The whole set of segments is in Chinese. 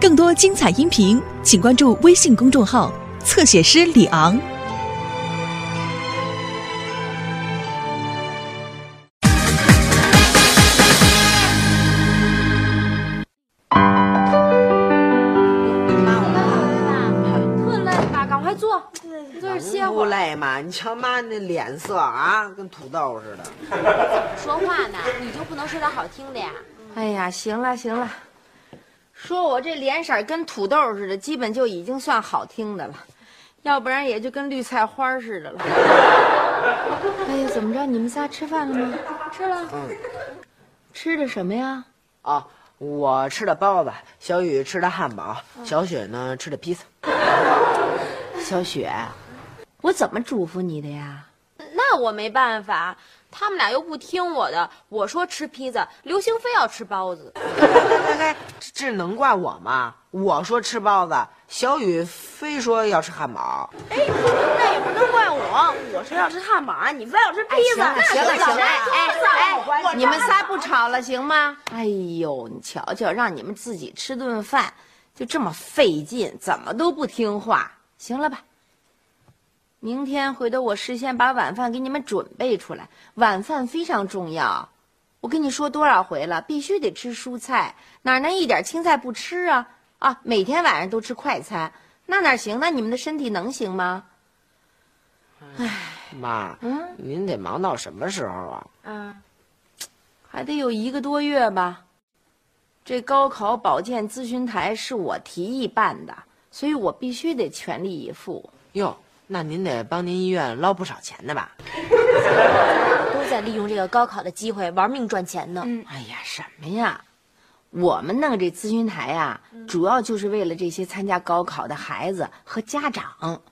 更多精彩音频，请关注微信公众号“侧写师李昂”。妈，我来特累吧？赶快坐，坐这歇会儿。累吗？你瞧妈那脸色啊，跟土豆似的。说话呢，你就不能说点好听的呀？哎呀，行了行了，说我这脸色跟土豆似的，基本就已经算好听的了，要不然也就跟绿菜花似的了。哎呀，怎么着？你们仨吃饭了吗？吃了。嗯，吃的什么呀？哦，我吃的包子，小雨吃的汉堡，小雪呢吃的披萨。小雪，我怎么嘱咐你的呀？那我没办法，他们俩又不听我的。我说吃披萨，刘星非要吃包子。这这能怪我吗？我说吃包子，小雨非说要吃汉堡。哎那也不能怪我，我说要吃汉堡，你非要吃披萨。哎行了行了行了，哎哎哎你们仨不吵了行吗？哎呦，你瞧瞧，让你们自己吃顿饭就这么费劲，怎么都不听话。行了吧？明天回头我事先把晚饭给你们准备出来，晚饭非常重要。我跟你说多少回了，必须得吃蔬菜，哪能一点青菜不吃啊？啊，每天晚上都吃快餐，那哪行？那你们的身体能行吗？妈，嗯您得忙到什么时候啊？啊，还得有一个多月吧。这高考保健咨询台是我提议办的，所以我必须得全力以赴。哟，那您得帮您医院捞不少钱的吧？都在利用这个高考的机会玩命赚钱呢。哎呀，什么呀？我们弄这咨询台啊，主要就是为了这些参加高考的孩子和家长。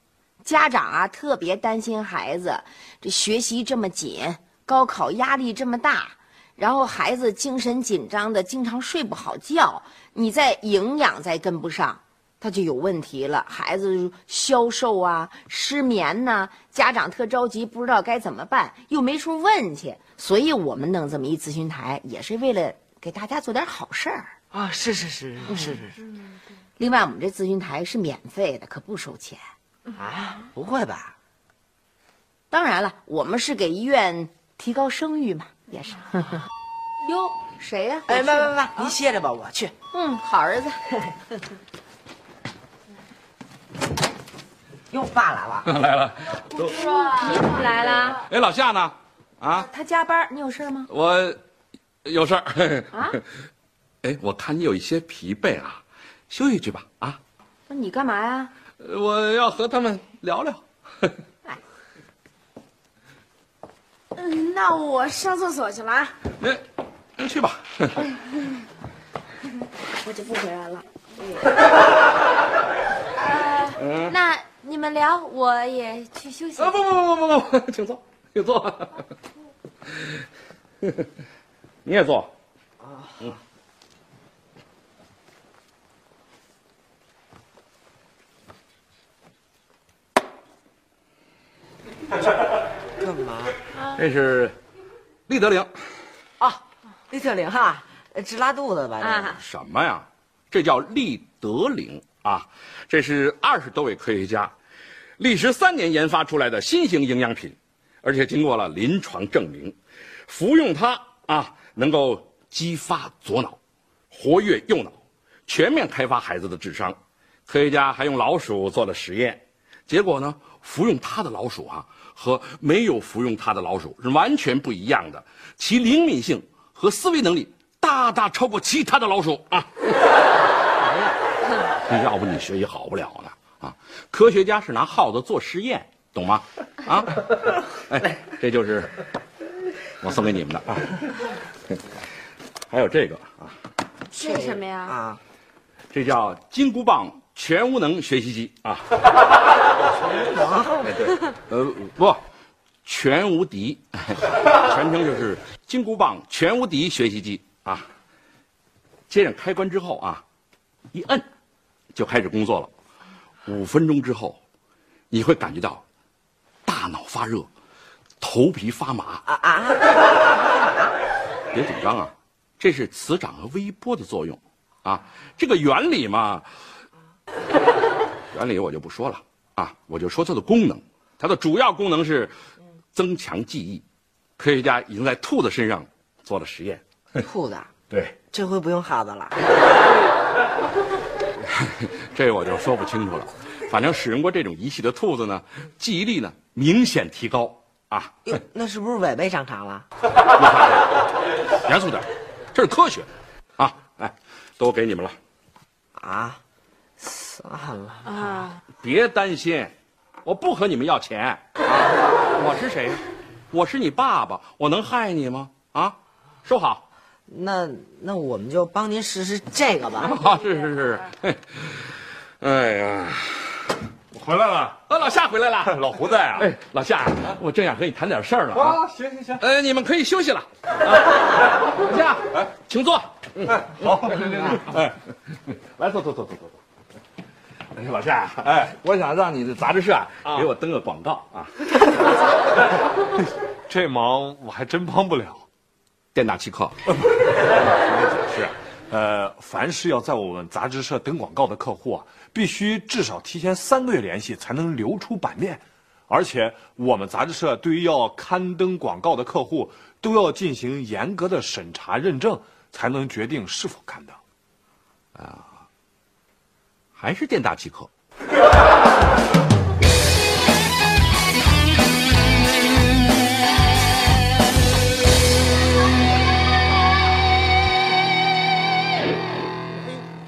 家长啊，特别担心孩子这学习这么紧，高考压力这么大，然后孩子精神紧张的，经常睡不好觉，你再营养再跟不上，他就有问题了。孩子消瘦啊，失眠呐、家长特着急，不知道该怎么办，又没处问去，所以我们弄这么一咨询台，也是为了给大家做点好事儿。啊，是是是是是是另外，我们这咨询台是免费的，可不收钱。啊，不会吧？当然了，我们是给医院提高声誉嘛，也是。哟，谁呀、哎，妈妈妈，您歇着吧，我去。嗯，好儿子。哟，爸来了。来了，你怎么来了？哎，老夏呢？啊，他加班，你有事吗？我有事儿。啊？哎，我看你有一些疲惫啊，休息去吧。啊，那你干嘛呀？呃我要和他们聊聊。嗯，那我上厕所去了啊，那，那去吧。我就不回来了。呃，那你们聊，我也去休息啊，。不不不不不不，请坐，请坐。你也坐。啊。嗯 干嘛？这是立德灵。啊，利特灵哈，呃治拉肚子吧？这啊什么呀？这叫立德灵啊！这是二十多位科学家历时三年研发出来的新型营养品，而且经过了临床证明，服用它啊，能够激发左脑，活跃右脑，全面开发孩子的智商。科学家还用老鼠做了实验，结果呢，服用它的老鼠啊，和没有服用它的老鼠是完全不一样的，其灵敏性和思维能力大大超过其他的老鼠啊！要不你学习好不了呢啊！科学家是拿耗子做实验，懂吗？啊，哎，这就是我送给你们的啊。还有这个啊，这是什么呀？啊，这叫金箍棒全无能学习机啊。哎对，呃不，全无敌，全称就是金箍棒全无敌学习机啊。接上开关之后啊，一摁就开始工作了。五分钟之后，你会感觉到大脑发热，头皮发麻。啊啊！别紧张啊，这是磁场和微波的作用，啊，这个原理嘛，原理我就不说了啊，我就说它的功能。它的主要功能是增强记忆。科学家已经在兔子身上做了实验。兔子，对，这回不用耗子了。这我就说不清楚了。反正使用过这种仪器的兔子呢，记忆力呢明显提高啊。那是不是尾巴长长了？严肃点，这是科学啊！哎，都给你们了。啊，算了，啊，别担心，我不和你们要钱。啊、我是谁呀？我是你爸爸，我能害你吗？啊，收好。那那我们就帮您试试这个吧。啊，是是是。嘿哎呀，我回来了，啊，老夏回来了。老胡在啊。哎，老夏，我正想和你谈点事儿呢啊。哇，行行行，呃，你们可以休息了。啊老夏，哎，请坐。哎，好，行行行，哎，来，坐坐坐坐坐坐。哎，老夏，哎，我想让你的杂志社啊啊给我登个广告啊。这忙我还真帮不了。店大欺客。是，呃，凡是要在我们杂志社登广告的客户啊，必须至少提前三个月联系，才能留出版面。而且我们杂志社对于要刊登广告的客户，都要进行严格的审查认证，才能决定是否刊登。啊还是店大欺客。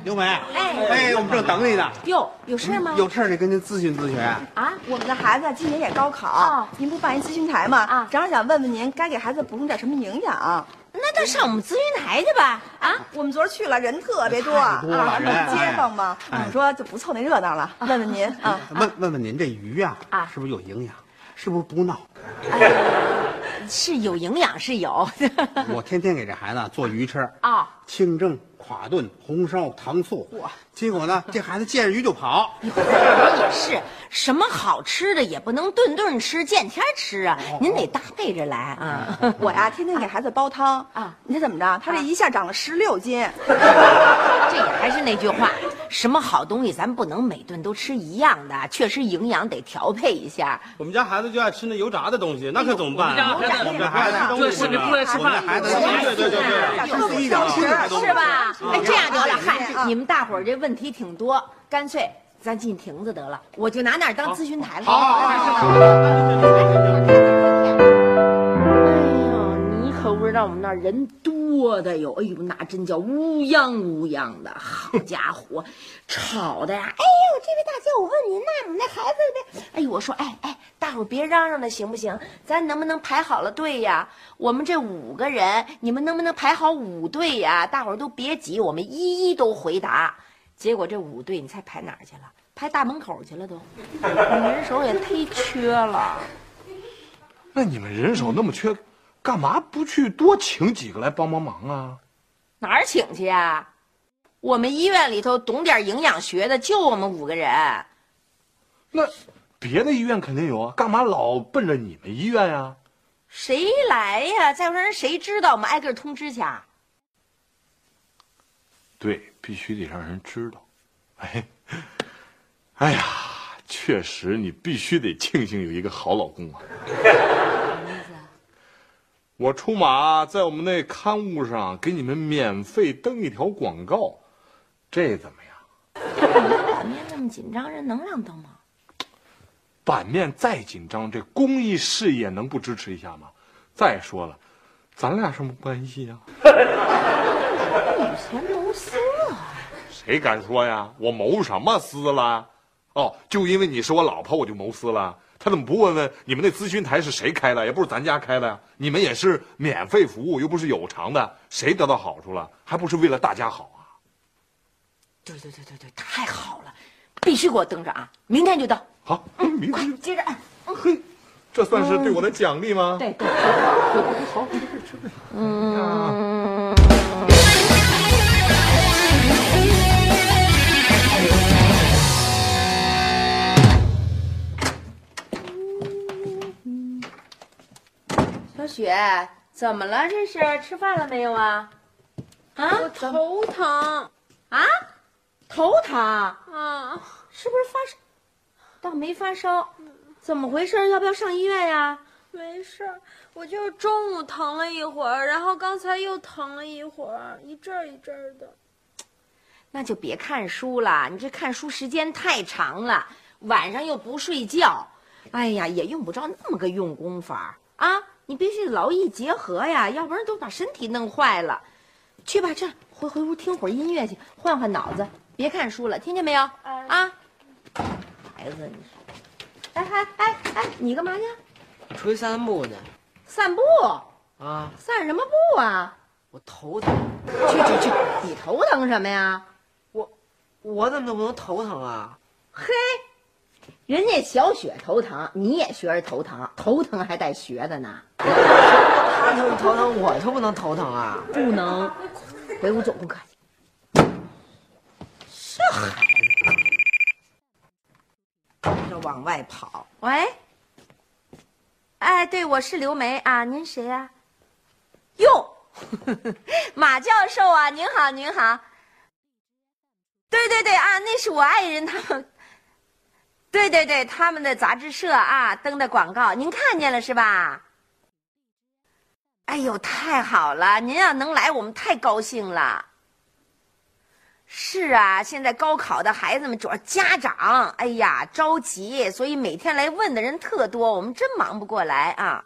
刘梅，哎，我们正等你呢。哟，有事吗？有事儿得跟您咨询咨询。啊，我们的孩子今年也高考，哦您不办一咨询台吗？啊正好想问问您，该给孩子补充点什么营养？那就上我们咨询台去吧。啊，我们昨儿去了，人特别多，多啊，街坊嘛，我说就不凑那热闹了，问问您啊。问问问您这鱼啊，啊是不是有营养？是不是不闹？是有营养，是有。我天天给这孩子做鱼吃啊，清蒸、垮炖、红烧、糖醋。结果呢，这孩子见着鱼就跑。我也是，什么好吃的也不能顿顿吃，见天吃啊，您得搭配着来啊。我呀，天天给孩子煲汤啊你看怎么着？他这一下长了十六斤，这也还是那句话，什么好东西咱不能每顿都吃一样的，确实营养得调配一下。我们家孩子就爱吃那油炸的东西，那可怎么办啊？我们这孩子对，是你不来吃我们饭这。孩子对对对对。吃低一点，轻点东西是吧？哎，这样得了，嗨，啊你们大伙儿这问题挺多，干脆咱进亭子得了，我就拿那儿当咨询台了。哎呦，你可不知道我们那儿人多的哟，哎呦，那真叫乌泱乌泱的，好家伙，吵的呀！哎呦，这位大姐，我问您呐，我们那孩子那，哎呦，我说，哎哎，大伙儿别嚷嚷了，行不行？咱能不能排好了队呀？我们这五个人，你们能不能排好五队呀？大伙儿都别急，我们一一都回答。结果这五队，你猜排哪儿去了？排大门口去了都，人手也忒缺了。那你们人手那么缺，干嘛不去多请几个来帮帮忙啊？哪儿请去啊？我们医院里头懂点营养学的就我们五个人。那别的医院肯定有啊，干嘛老奔着你们医院呀、谁来呀？再说人谁知道？我们挨个通知去啊。对，必须得让人知道。哎，哎呀，确实，你必须得庆幸有一个好老公啊。什么意思我出马在我们那刊物上给你们免费登一条广告，这怎么样？版面那么紧张，人能让登吗？版面再紧张，这公益事业能不支持一下吗？再说了，咱俩什么关系呀、以前谋私啊！谁敢说呀？我谋什么私了？哦，就因为你是我老婆，我就谋私了？他怎么不问问你们那咨询台是谁开的？也不是咱家开的呀。你们也是免费服务，又不是有偿的，谁得到好处了？还不是为了大家好啊？对对对对对，太好了，必须给我登着啊！明天就到。好，明天就接着按。嘿，这算是对我的奖励吗？对对。好，嗯。雪，怎么了？这是吃饭了没有啊？啊？我头疼啊？头疼，啊，是不是发烧？倒没发烧，怎么回事？要不要上医院呀？没事儿，我就是中午疼了一会儿，然后刚才又疼了一会儿，一阵儿一阵儿的。那就别看书了，你这看书时间太长了，晚上又不睡觉，哎呀，也用不着那么个用功法啊！你必须劳逸结合呀，要不然都把身体弄坏了。去吧，这样回回屋听会儿音乐去，换换脑子，别看书了，听见没有？啊，孩子，你说，哎哎哎哎，你干嘛去？出去散步去。散步？啊，散什么步啊？我头疼。去去去，你头疼什么呀？我，我怎么就不能头疼啊？嘿，人家小雪头疼，你也学着头疼，头疼还带学的呢。他就头疼，我就不能头疼啊？不能，回屋做功课去。这孩子，这往外跑。喂，哎，对，我是刘梅啊，您谁呀、哟，马教授啊，您好，您好。对对对啊，那是我爱人他们。对对对，他们的杂志社啊登的广告，您看见了是吧？哎呦，太好了！您要能来，我们太高兴了。是啊，现在高考的孩子们主要家长，哎呀着急，所以每天来问的人特多，我们真忙不过来啊。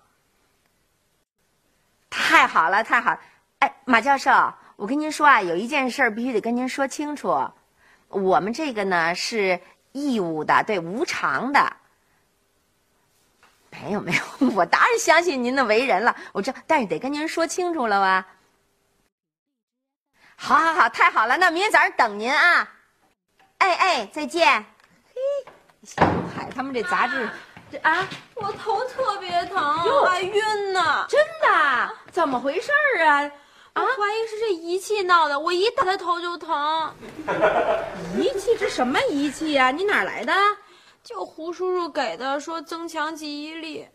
太好了，太好！哎，马教授，我跟您说啊，有一件事必须得跟您说清楚，我们这个呢是义务的，对，无偿的。没有没有，我当然相信您的为人了，我知道，但是得跟您说清楚了吧。好，好，好，太好了，那明天早上等您啊。哎哎，再见。嘿，小海他们这杂志，这啊，我头特别疼，哟还晕呢。真的？怎么回事儿啊？我怀疑是这仪器闹的，我一打他头就疼。仪器这什么仪器呀、你哪儿来的？就胡叔叔给的，说增强记忆力。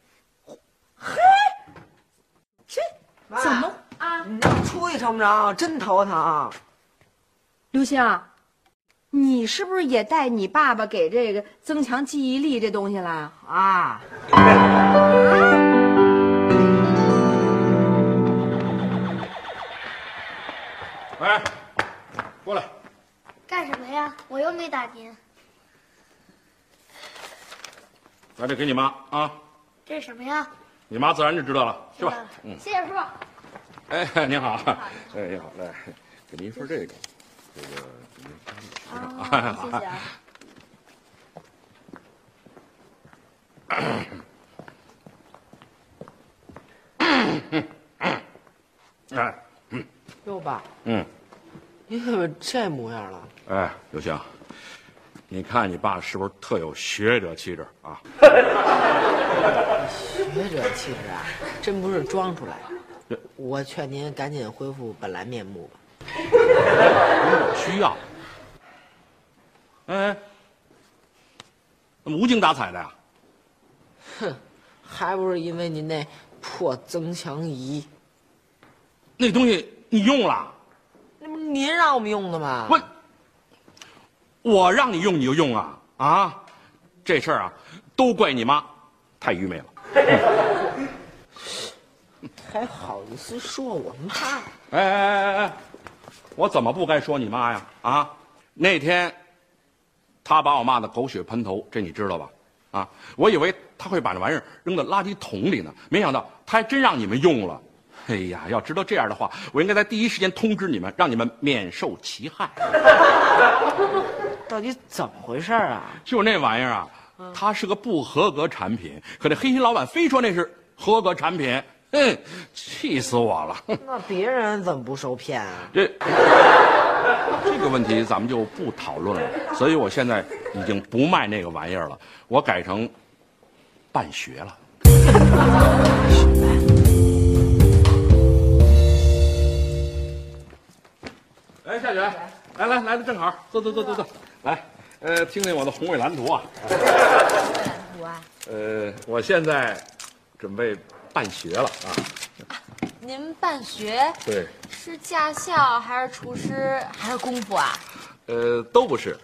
这妈怎么啊？你让我出去成不成？真头疼。刘星，你是不是也带你爸爸给这个增强记忆力这东西了啊？喂，过来，干什么呀？我又没打您。把这给你妈啊，这是什么呀？你妈自然就知道了，去吧。嗯，谢谢叔。哎，您好，哎，您好，来，给您一份这个，这个啊，谢谢啊。哎，哟爸，嗯，你怎么这模样了？哎，刘星，你看你爸是不是特有学者气质啊？学者气质啊，真不是装出来的。我劝您赶紧恢复本来面目吧。我需要。哎，怎么无精打采的呀？哼，还不是因为您那破增强仪，那东西你用了？那不是您让我们用的吗？我我让你用你就用啊啊！这事儿啊，都怪你妈，太愚昧了。还好意思说我妈？哎哎哎哎哎，我怎么不该说你妈呀？啊，那天他把我骂的狗血喷头，这你知道吧？啊，我以为他会把这玩意儿扔到垃圾桶里呢，没想到他还真让你们用了。哎呀，要知道这样的话，我应该在第一时间通知你们，让你们免受其害。到底怎么回事啊？就那玩意儿啊，它是个不合格产品，可这黑心老板非说那是合格产品，哼，气死我了！那别人怎么不受骗啊？这这个问题咱们就不讨论了。所以我现在已经不卖那个玩意儿了，我改成办学了。哎，夏雪，来来来的正好，坐坐坐坐坐，来，呃，听听我的宏伟蓝图啊。蓝图啊？呃，我现在准备办学了啊。您办学对，是驾校还是厨师还是功夫啊？呃，都不是。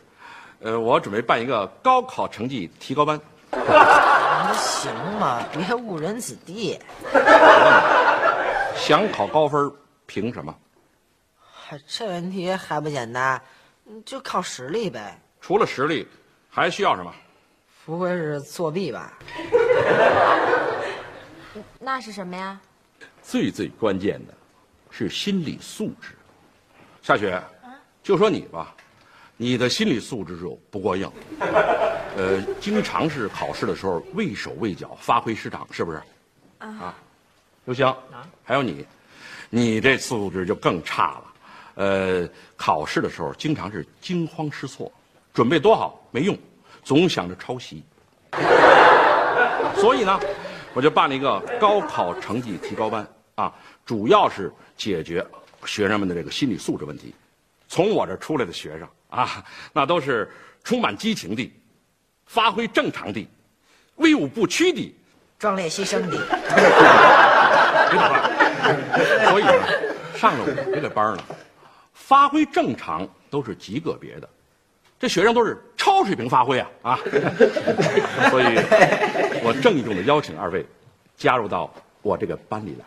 呃，我准备办一个高考成绩提高班。那行吗？别误人子弟。想考高分，凭什么？嗨这问题还不简单，就靠实力呗。除了实力，还需要什么？不会是作弊吧？那是什么呀？最最关键的，是心理素质。夏雪，就说你吧，你的心理素质就不过硬，呃，经常是考试的时候畏手畏脚，发挥失常，是不是？啊，刘翔，还有你，你这素质就更差了。呃，考试的时候经常是惊慌失措，准备多好没用，总想着抄袭。所以呢，我就办了一个高考成绩提高班啊，主要是解决学生们的这个心理素质问题。从我这出来的学生啊，那都是充满激情的，发挥正常的，威武不屈的，壮烈牺牲的。别打断。所以呢，上了我这个班呢，发挥正常都是极个别的，这学生都是超水平发挥啊啊！所以，我郑重的邀请二位加入到我这个班里来。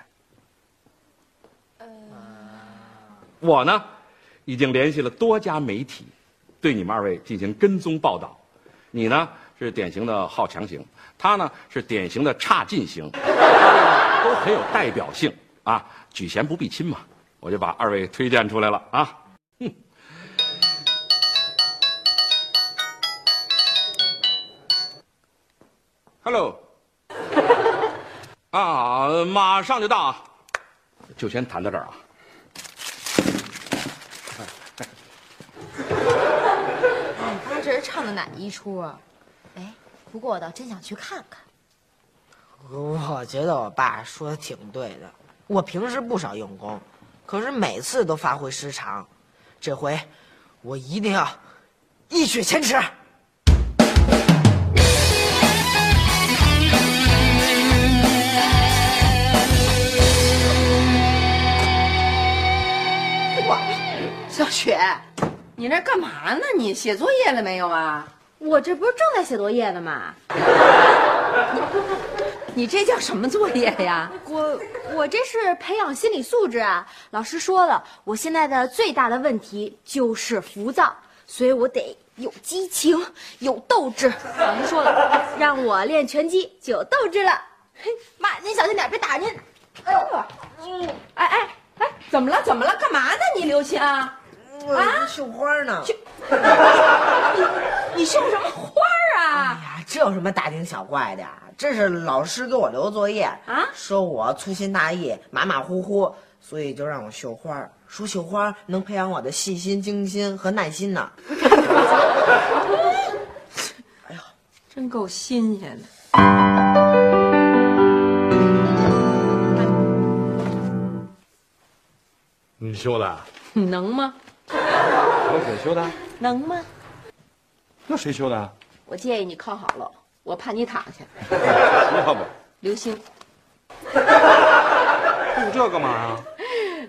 我呢，已经联系了多家媒体，对你们二位进行跟踪报道。你呢是典型的好强型，他呢是典型的差劲型，都很有代表性啊，举贤不避亲嘛。我就把二位推荐出来了啊。哼。Hello。啊，马上就到啊，就先谈到这儿啊。他这是唱的哪一出啊？哎，不过我倒真想去看看。我觉得我爸说的挺对的，我平时不少用功，可是每次都发挥失常，这回我一定要一雪前耻。小雪，你那干嘛呢？你写作业了没有啊？我这不是正在写作业呢吗？你这叫什么作业呀？我我这是培养心理素质啊。老师说了，我现在的最大的问题就是浮躁，所以我得有激情，有斗志。老师说了，让我练拳击就有斗志了。嘿，妈，您小心点，别打您。哎呦，嗯，哎哎哎，怎么了？怎么了？干嘛呢？你刘星？啊，绣花呢。你你绣什么花哎啊？呀，这有什么大惊小怪的呀？这是老师给我留的作业啊，说我粗心大意、马马虎虎，所以就让我绣花，说绣花能培养我的细心、精心和耐心呢。哎呦，真够新鲜的。你修的？你能吗？小雪修的？能吗？那谁修的？我建议你靠好了，我怕你躺下。要不刘星，用这干嘛呀？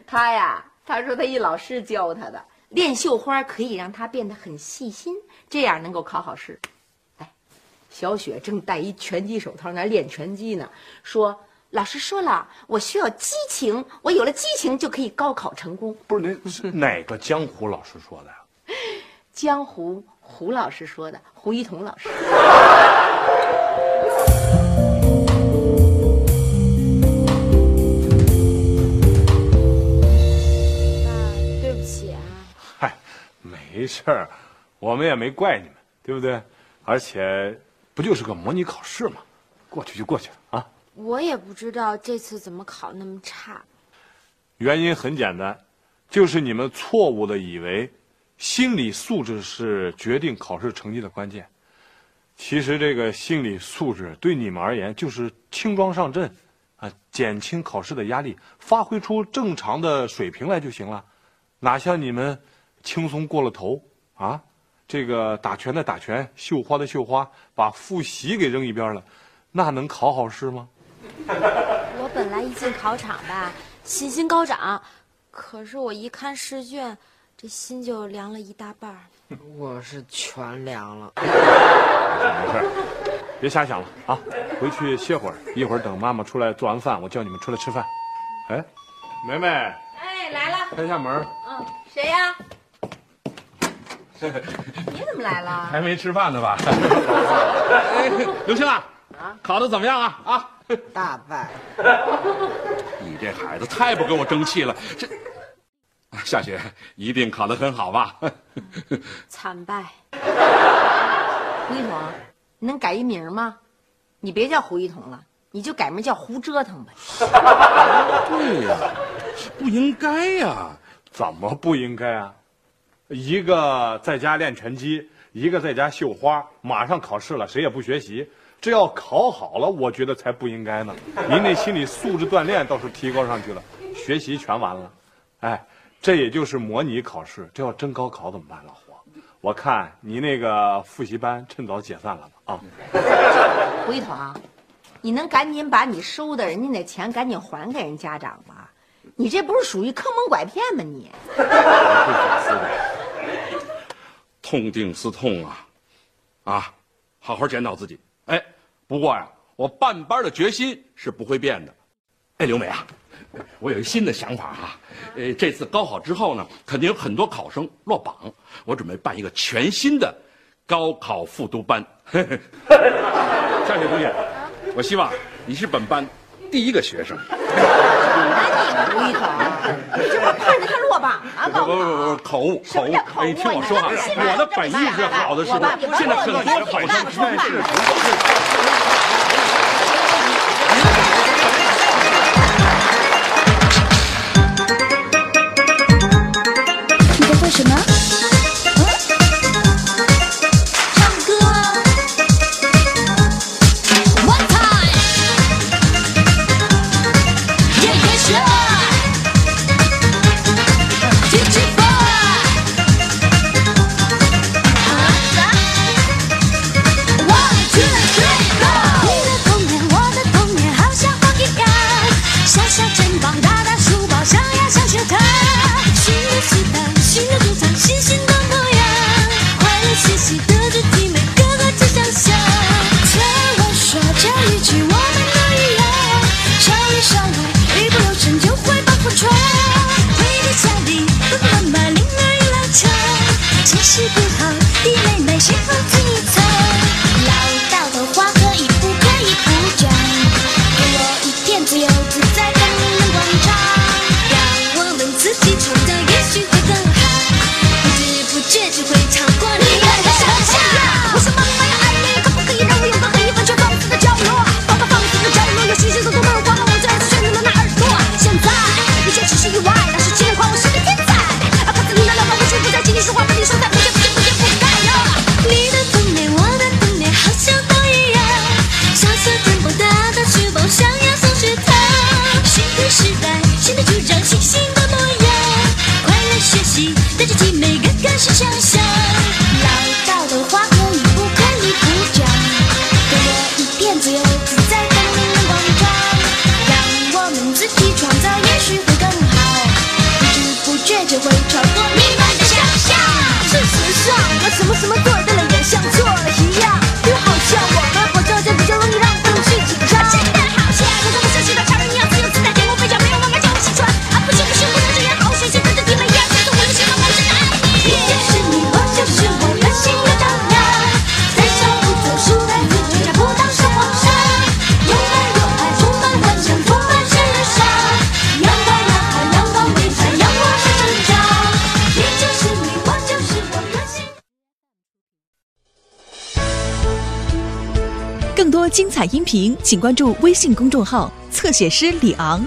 他呀，他说他一老师教他的，练绣花可以让他变得很细心，这样能够考好试。哎，小雪正戴一拳击手套那练拳击呢，说老师说了，我需要激情，我有了激情就可以高考成功。不是您是哪个江湖老师说的呀？江湖胡老师说的，胡一桐老师。爸，对不起啊。嗨，没事儿，我们也没怪你们，对不对？而且，不就是个模拟考试吗？过去就过去了啊。我也不知道这次怎么考那么差。原因很简单，就是你们错误的以为心理素质是决定考试成绩的关键。其实这个心理素质对你们而言就是轻装上阵，啊，减轻考试的压力，发挥出正常的水平来就行了。哪像你们轻松过了头啊？这个打拳的打拳，绣花的绣花，把复习给扔一边了，那能考好试吗？我本来一进考场吧，信心高涨，可是我一看试卷，这心就凉了一大半儿。我是全凉了。没事，别瞎想了啊，回去歇会儿，一会儿等妈妈出来做完饭，我叫你们出来吃饭。哎，梅梅，哎，来了，开一下门。嗯，谁呀？你怎么来了？还没吃饭呢吧？哎，刘星啊，考的怎么样啊？啊，大败。你这孩子太不跟我争气了，这下学一定考得很好吧？惨败。胡一彤，你能改一名吗？你别叫胡一彤了，你就改名叫胡折腾呗。对呀，不应该呀。怎么不应该啊？一个在家练拳击，一个在家绣花，马上考试了，谁也不学习，这要考好了，我觉得才不应该呢。您那心理素质锻炼倒是提高上去了，学习全完了。哎，这也就是模拟考试，这要真高考怎么办，老胡？我看你那个复习班趁早解散了吧？啊，胡一彤，你能赶紧把你收的人家那钱赶紧还给人家长吗？你这不是属于坑蒙拐骗吗？你痛定思痛啊，啊，好好检讨自己。哎，不过呀，我办班的决心是不会变的。哎，刘美啊，我有一新的想法哈、呃，这次高考之后呢，肯定有很多考生落榜，我准备办一个全新的高考复读班。夏雪同学，我希望你是本班第一个学生。胡一彤，你这不是盼着他落榜啊？不不不不，口误口误！哎，你听我说啊，我的本意是好的，是吧？现在很多考生确实是。什么什么做的彩音频，请关注微信公众号“侧写师李昂”。